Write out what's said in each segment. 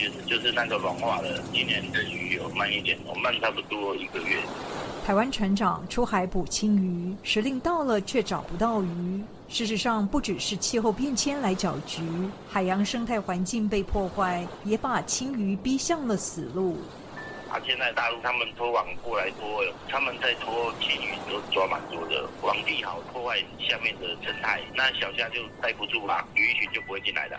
我感觉就是那个软化了，今年的鱼有慢一点，我慢差不多一个月。台湾船长出海捕青鱼，时令到了却找不到鱼。事实上，不只是气候变迁来搅局，海洋生态环境被破坏，也把青鱼逼向了死路。啊，现在大陆他们拖网过来拖，他们在拖青鱼都抓蛮多的，网底好破坏下面的生态，那小虾就待不住嘛，鱼群就不会进来的。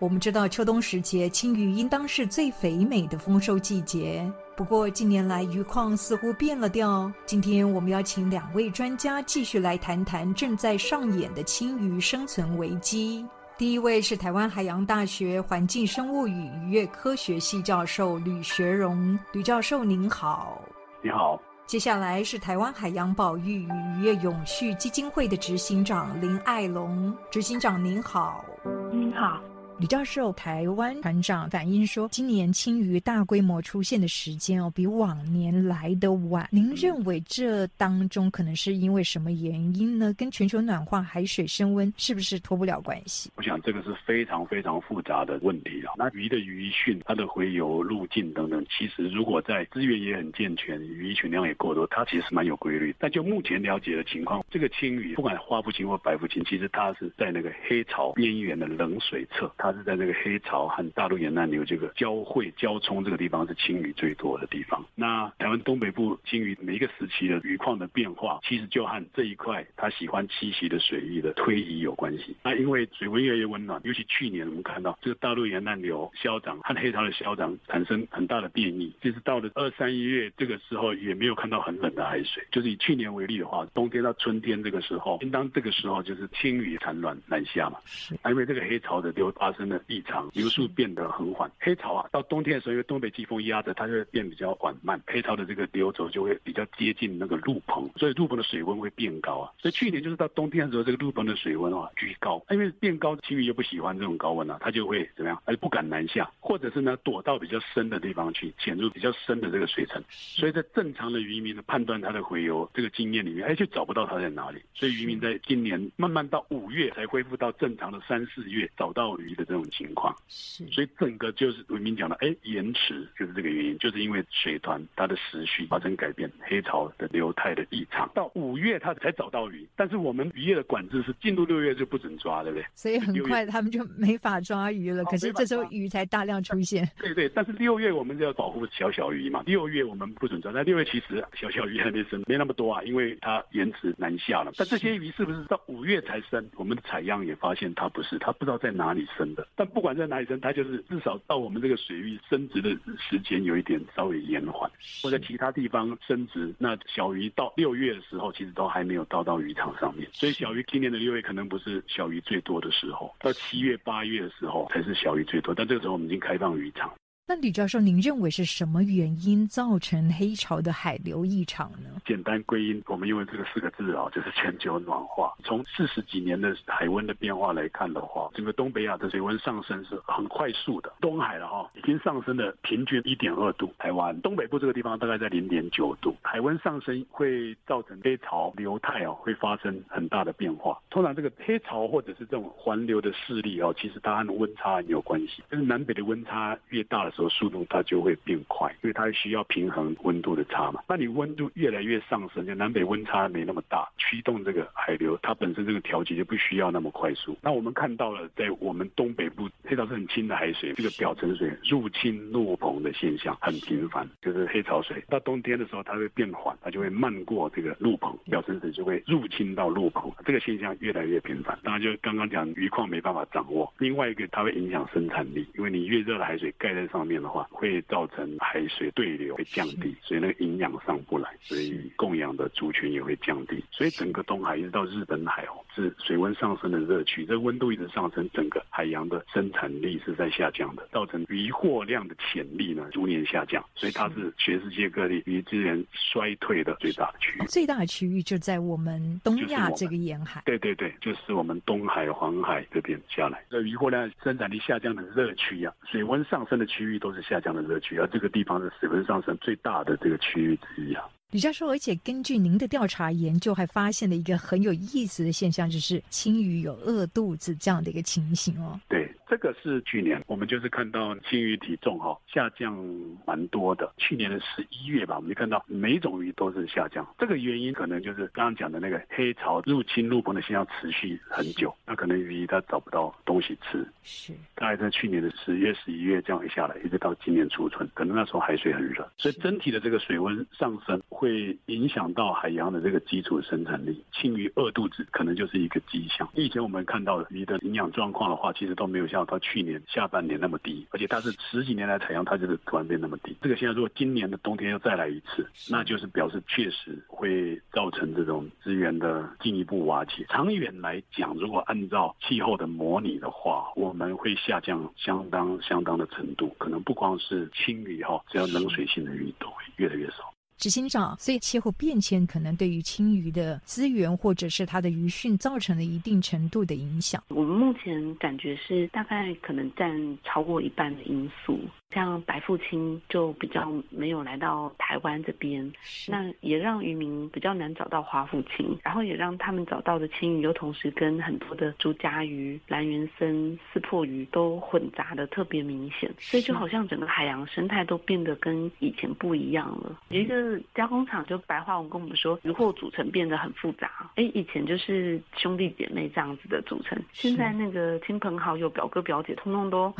我们知道秋冬时节，青鱼应当是最肥美的丰收季节。不过近年来鱼况似乎变了调。今天我们邀请两位专家继续来谈谈正在上演的青鱼生存危机。第一位是台湾海洋大学环境生物与渔业科学系教授吕学荣，吕教授您好。你好。接下来是台湾海洋保育与渔业永续基金会的执行长林爱龙，执行长您好。您好。李教授，台湾船长反映说，今年青鱼大规模出现的时间哦，比往年来的晚。您认为这当中可能是因为什么原因呢？跟全球暖化、海水升温是不是脱不了关系？我想这个是非常非常复杂的问题啊。那鱼的鱼汛、它的洄游路径等等，其实如果在资源也很健全、鱼群量也够多，它其实蛮有规律。但就目前了解的情况，这个青鱼不管花不青或白腹青，其实它是在那个黑潮边缘的冷水侧，它。它是在这个黑潮和大陆沿岸流这个交汇交冲这个地方是青鱼最多的地方。那台湾东北部青鱼每一个时期的鱼况的变化，其实就和这一块它喜欢栖息的水域的推移有关系。那因为水温越来越温暖，尤其去年我们看到这个大陆沿岸流消长和黑潮的消长产生很大的变异，就是到了二三一月这个时候也没有看到很冷的海水。就是以去年为例的话，冬天到春天这个时候，应当这个时候就是青鱼产卵南下嘛。是，因为这个黑潮的流发生。的异常流速变得很缓，黑潮啊，到冬天的时候，因为东北季风压着，它就会变比较缓慢，黑潮的这个流走就会比较接近那个陆棚，所以陆棚的水温会变高啊。所以去年就是到冬天的时候，这个陆棚的水温啊居高，因为变高，青鱼又不喜欢这种高温啊，它就会怎么样？它就不敢南下，或者是呢躲到比较深的地方去，潜入比较深的这个水层。所以在正常的渔民的判断它的洄游这个经验里面，哎，就找不到它在哪里。所以渔民在今年慢慢到五月才恢复到正常的三四月找到鱼的。这种情况是，所以整个就是文明讲的，哎，延迟就是这个原因，就是因为水团它的时序发生改变，黑潮的流态的异常，到五月它才找到鱼，但是我们渔业的管制是进入六月就不准抓，对不对？所以很快他们就没法抓鱼了。可是这时候鱼才大量出现。对对，但是六月我们就要保护小小鱼嘛，六月我们不准抓，那六月其实小小鱼还没生，没那么多啊，因为它延迟南下了。但这些鱼是不是到五月才生？我们的采样也发现它不是，它不知道在哪里生的。但不管在哪里生，它就是至少到我们这个水域生殖的时间有一点稍微延缓，或者其他地方生殖，那小鱼到六月的时候，其实都还没有到到渔场上面，所以小鱼今年的六月可能不是小鱼最多的时候，到七月八月的时候才是小鱼最多，但这个时候我们已经开放渔场。那李教授，您认为是什么原因造成黑潮的海流异常呢？简单归因，我们用这个四个字啊，就是全球暖化。从四十几年的海温的变化来看的话，整个东北亚的水温上升是很快速的。东海了哈，已经上升了平均一点二度。台湾东北部这个地方大概在零点九度。海温上升会造成黑潮流态啊，会发生很大的变化。通常这个黑潮或者是这种环流的势力哦，其实它和温差有关系。就是南北的温差越大的时候，速度它就会变快，因为它需要平衡温度的差嘛。那你温度越来越上升，就南北温差没那么大，驱动这个海流，它本身这个调节就不需要那么快速。那我们看到了，在我们东北部黑潮是很轻的海水，这个表层水入侵陆棚的现象很频繁，就是黑潮水到冬天的时候，它会变缓，它就会漫过这个陆棚，表层水就会入侵到陆棚，这个现象越来越频繁。当然就刚刚讲鱼况没办法掌握，另外一个它会影响生产力，因为你越热的海水盖在上面。的话会造成海水对流会降低，所以那个营养上不来，所以供养的族群也会降低。所以整个东海一直到日本海哦，致水温上升的热区，这温度一直上升，整个海洋的生产力是在下降的，造成渔获量的潜力呢逐年下降，所以它是全世界各地渔资源衰退的最大的区域。最大的区域就在我们东亚这个沿海。对对对，就是我们东海、黄海这边下来，这渔获量生产力下降的热区啊，水温上升的区域都是下降的热区，而这个地方是水温上升最大的这个区域之一啊。吕教授，而且根据您的调查研究，还发现了一个很有意思的现象，就是青鱼有饿肚子这样的一个情形哦。对。这个是去年，我们就是看到青鱼体重哈下降蛮多的。去年的十一月吧，我们就看到每种鱼都是下降。这个原因可能就是刚刚讲的那个黑潮入侵陆棚的现象持续很久，那可能鱼它找不到东西吃。是，大概在去年的十月、十一月这样一下来，一直到今年初春，可能那时候海水很热，所以整体的这个水温上升会影响到海洋的这个基础生产力。青鱼饿肚子可能就是一个迹象。以前我们看到的鱼的营养状况的话，其实都没有像到去年下半年那么低，而且它是十几年来采样，它就是突然变那么低。这个现在如果今年的冬天又再来一次，那就是表示确实会造成这种资源的进一步瓦解。长远来讲，如果按照气候的模拟的话，我们会下降相当相当的程度，可能不光是青鱼哈，只要冷水性的鱼都会越来越少。执行长，所以气候变迁可能对于青鱼的资源或者是它的鱼汛造成了一定程度的影响。我们目前感觉是大概可能占超过一半的因素。像白富青就比较没有来到台湾这边，那也让渔民比较难找到华腹青，然后也让他们找到的青鱼又同时跟很多的竹夹鱼、蓝圆生、四破鱼都混杂的特别明显，所以就好像整个海洋生态都变得跟以前不一样了。有一个加工厂就白话文跟我们说，鱼货组成变得很复杂，哎，以前就是兄弟姐妹这样子的组成，现在那个亲朋好友、表哥表姐，通通都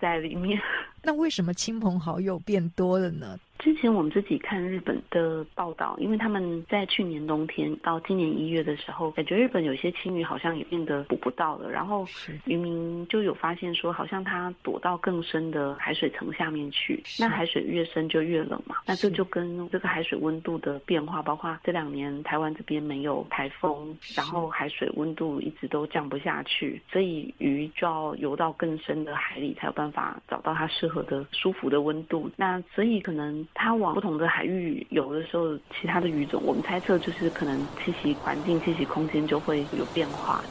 在里面。那为什么亲朋好友变多了呢？之前我们自己看日本的报道，因为他们在去年冬天到今年一月的时候，感觉日本有些青鱼好像也变得捕不到了。然后渔民就有发现说，好像它躲到更深的海水层下面去。那海水越深就越冷嘛，那这就跟这个海水温度的变化，包括这两年台湾这边没有台风，然后海水温度一直都降不下去，所以鱼就要游到更深的海里才有办法找到它适合的舒服的温度。那所以可能。它往不同的海域游的时候，其他的鱼种，我们猜测就是可能栖息环境、栖息空间就会有变化。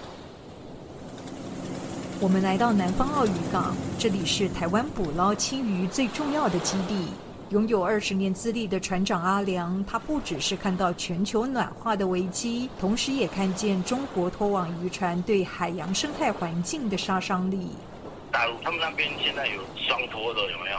我们来到南方澳渔港，这里是台湾捕捞青鱼最重要的基地。拥有二十年资历的船长阿良，他不只是看到全球暖化的危机，同时也看见中国拖网渔船对海洋生态环境的杀伤力。大陆他们那边现在有双拖的，有没有？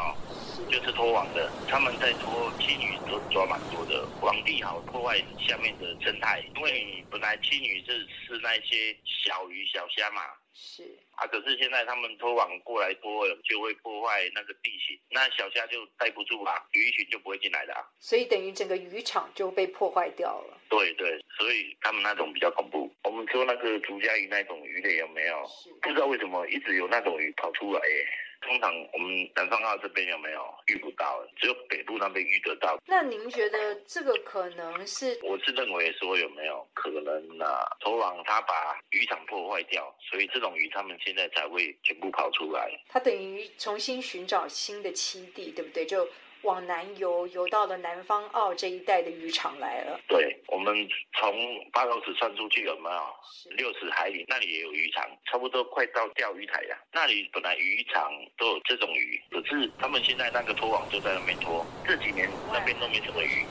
就是拖网的，他们在拖青鱼都抓蛮多的，网底好破坏下面的生态，因为本来青鱼是吃那些小鱼小虾嘛。是啊，可是现在他们拖网过来拖，就会破坏那个地形，那小虾就待不住啦，鱼群就不会进来的。所以等于整个渔场就被破坏掉了。对对，所以他们那种比较恐怖。我们说那个竹夹鱼那种鱼类有没有？不知道为什么一直有那种鱼跑出来耶。通常我们南方澳这边有没有遇不到？只有北部那边遇得到。那您觉得这个可能是？我是认为说有没有可能呢？投网它把渔场破坏掉，所以这种鱼他们现在才会全部跑出来。它等于重新寻找新的栖地，对不对？就。往南游，游到了南方澳这一带的渔场来了。对，我们从八楼子算出去有没有？六十海里那里也有渔场，差不多快到钓鱼台了。那里本来渔场都有这种鱼，可是他们现在那个拖网就在那边拖，这几年那边都没什么鱼。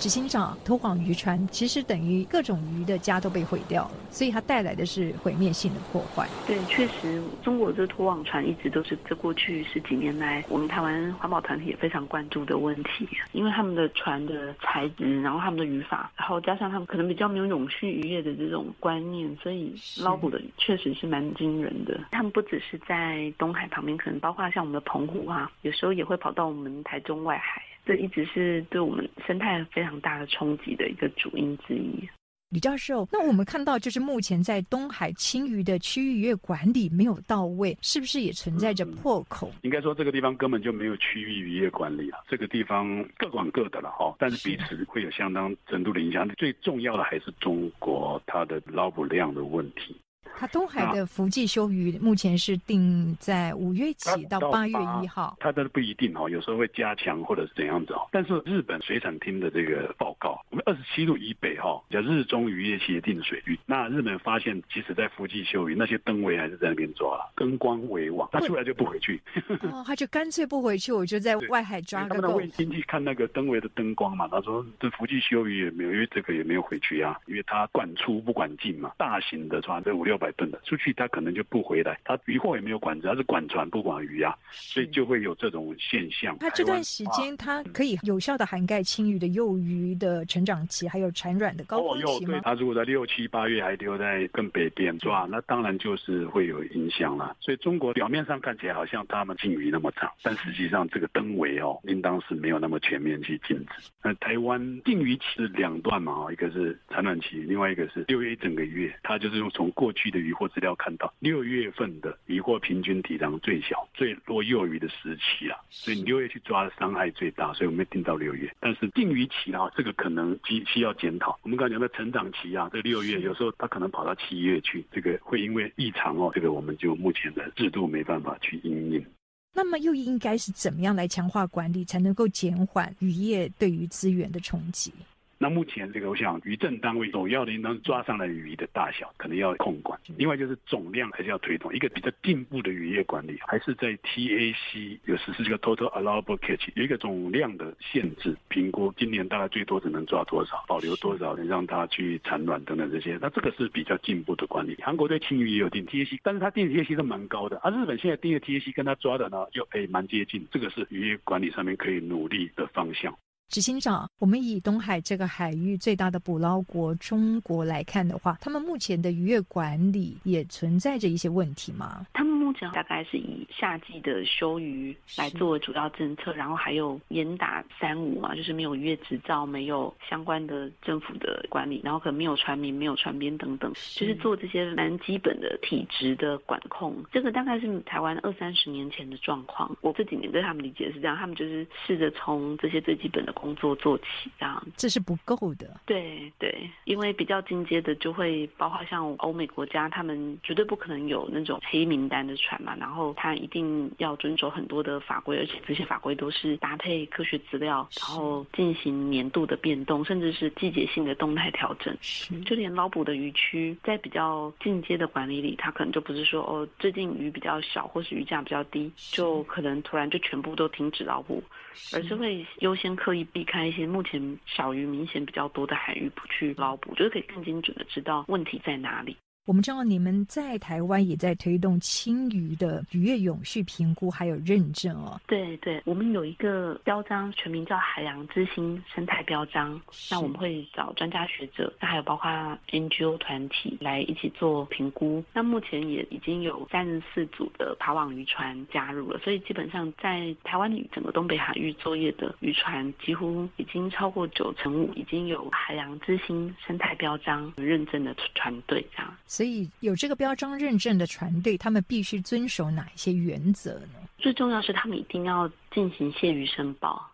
执行长，拖网渔船其实等于各种鱼的家都被毁掉了，所以它带来的是毁灭性的破坏。对，确实，中国这拖网船一直都是这过去十几年来我们台湾环保团体也非常关注的问题，因为他们的船的材质，然后他们的语法，然后加上他们可能比较没有永续渔业的这种观念，所以捞捕的确实是蛮惊人的。他们不只是在东海旁边，可能包括像我们的澎湖啊，有时候也会跑到我们台中外海。这一直是对我们生态非常大的冲击的一个主因之一。李教授，那我们看到就是目前在东海青鱼的区域渔业管理没有到位，是不是也存在着破口？应该说这个地方根本就没有区域渔业管理啊，这个地方各管各的了哈，但是彼此会有相当程度的影响。最重要的还是中国它的捞捕量的问题。它东海的福记休渔目前是定在五月起到八月一号，它的不一定哦，有时候会加强或者是怎样子哦。但是日本水产厅的这个报告，我们二十七度以北哈，叫日中渔业协定水域，那日本发现，即使在福记休渔，那些灯围还是在那边抓，了，灯光围网，他出来就不回去。哦，他就干脆不回去，我就在外海抓个够。他们卫星去看那个灯围的灯光嘛，他说这福记休渔也没有，因为这个也没有回去啊，因为他管出不管进嘛，大型的船这五六百。出去，他可能就不回来。他渔获也没有管制，他是管船不管鱼啊，所以就会有这种现象。他这段时间，它可以有效的涵盖青鱼的幼鱼的成长期，还有产卵的高峰期吗？他如果在六七八月还留在更北边抓，那当然就是会有影响了。所以中国表面上看起来好像他们禁渔那么长，但实际上这个灯围哦，应当是没有那么全面去禁止。那台湾禁渔期是两段嘛，一个是产卵期，另外一个是六月一整个月，它就是用从过去的。渔获资料看到，六月份的渔获平均体量最小、最多幼鱼的时期啊，所以你六月去抓的伤害最大，所以我们定到六月。但是定渔期啊，这个可能需需要检讨。我们刚才讲的成长期啊，这六月有时候它可能跑到七月去，这个会因为异常哦，这个我们就目前的制度没办法去应应。那么又应该是怎么样来强化管理，才能够减缓渔业对于资源的冲击？那目前这个，我想渔政单位首要的应当抓上来鱼的大小，可能要控管。另外就是总量还是要推动。一个比较进步的渔业管理，还是在 TAC 有实施这个 Total Allowable Catch，有一个总量的限制评估。今年大概最多只能抓多少，保留多少，让它去产卵等等这些。那这个是比较进步的管理。韩国对青鱼也有定 TAC，但是它定 TAC 都蛮高的。而日本现在定的 TAC 跟它抓的呢，又诶蛮接近。这个是渔业管理上面可以努力的方向。执行长，我们以东海这个海域最大的捕捞国中国来看的话，他们目前的渔业管理也存在着一些问题吗？他们目前大概是以夏季的休渔来作为主要政策，然后还有严打三无嘛，就是没有渔业执照、没有相关的政府的管理，然后可能没有船民、没有船边等等，就是做这些蛮基本的体质的管控。这个大概是台湾二三十年前的状况。我这几年对他们理解是这样，他们就是试着从这些最基本的。工作做起，这样这是不够的。对对，因为比较进阶的就会包括像欧美国家，他们绝对不可能有那种黑名单的船嘛，然后他一定要遵守很多的法规，而且这些法规都是搭配科学资料，然后进行年度的变动，甚至是季节性的动态调整。就连捞捕的渔区，在比较进阶的管理里，它可能就不是说哦，最近鱼比较小，或是鱼价比较低，就可能突然就全部都停止捞捕，而是会优先刻意。避开一些目前小鱼明显比较多的海域，不去捞捕，就是可以更精准的知道问题在哪里。我们知道你们在台湾也在推动青鱼的渔业永续评估还有认证哦。对对，我们有一个标章，全名叫海洋之星生态标章。那我们会找专家学者，那还有包括 NGO 团体来一起做评估。那目前也已经有三十四组的爬网渔船加入了，所以基本上在台湾整个东北海域作业的渔船，几乎已经超过九成五已经有海洋之星生态标章认证的船队这样。所以有这个标章认证的船队，他们必须遵守哪一些原则呢？最重要是他们一定要进行谢鱼申报，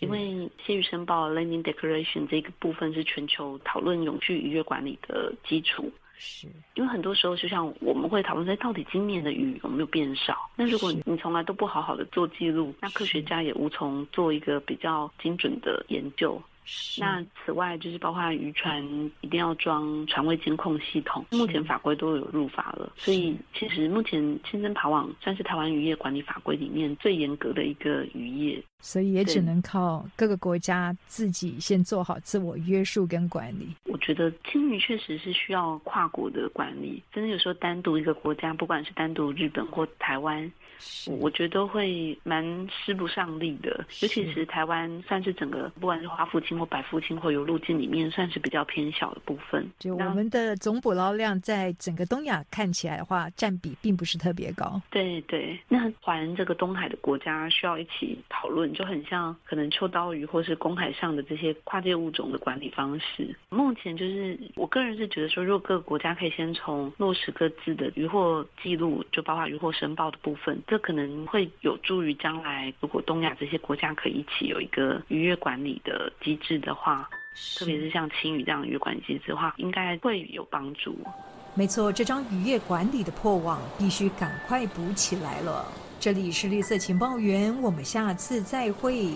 因为谢鱼申报 （Landing Declaration） 这个部分是全球讨论永续渔业管理的基础。是，因为很多时候，就像我们会讨论，在到底今年的鱼有没有变少？那如果你从来都不好好的做记录，那科学家也无从做一个比较精准的研究。那此外，就是包括渔船一定要装船位监控系统，目前法规都有入法了。所以，其实目前清真爬网算是台湾渔业管理法规里面最严格的一个渔业。所以也只能靠各个国家自己先做好自我约束跟管理。我觉得青鱼确实是需要跨国的管理，真的有时候单独一个国家，不管是单独日本或台湾。我觉得会蛮施不上力的，尤其是台湾算是整个不管是华富青或百富青或有路径里面算是比较偏小的部分。就我们的总捕捞量在整个东亚看起来的话，占比并不是特别高。对对，那环这个东海的国家需要一起讨论，就很像可能秋刀鱼或是公海上的这些跨界物种的管理方式。目前就是我个人是觉得说，如果各个国家可以先从落实各自的渔获记录，就包括渔获申报的部分，这可能会有助于将来如果东亚这些国家可以一起有一个渔业管理的机制的话，特别是像青鱼这样渔业管理机制的话，应该会有帮助。没错，这张渔业管理的破网必须赶快补起来了。这里是绿色情报员，我们下次再会。